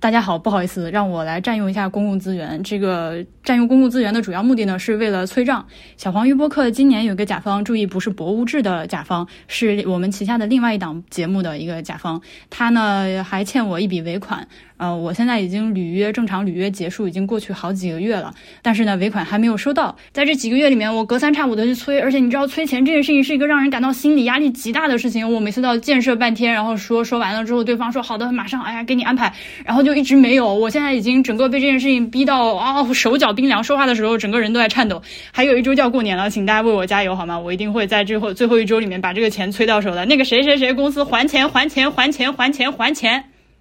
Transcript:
大家好，不好意思，让我来占用一下公共资源。这个占用公共资源的主要目的呢，是为了催账。小黄鱼播客今年有个甲方，注意不是博物志的甲方，是我们旗下的另外一档节目的一个甲方。他呢还欠我一笔尾款。呃，我现在已经履约正常履约结束，已经过去好几个月了，但是呢，尾款还没有收到。在这几个月里面，我隔三差五的去催，而且你知道，催钱这件事情是一个让人感到心理压力极大的事情。我每次都要建设半天，然后说说完了之后，对方说好的，马上，哎呀，给你安排，然后就就一直没有。我现在已经整个被这件事情逼到啊，手脚冰凉，说话的时候整个人都在颤抖。还有一周就要过年了，请大家为我加油好吗？我一定会在最后最后一周里面把这个钱催到手的。那个谁谁谁公司还钱，还钱，还钱，还钱，还钱。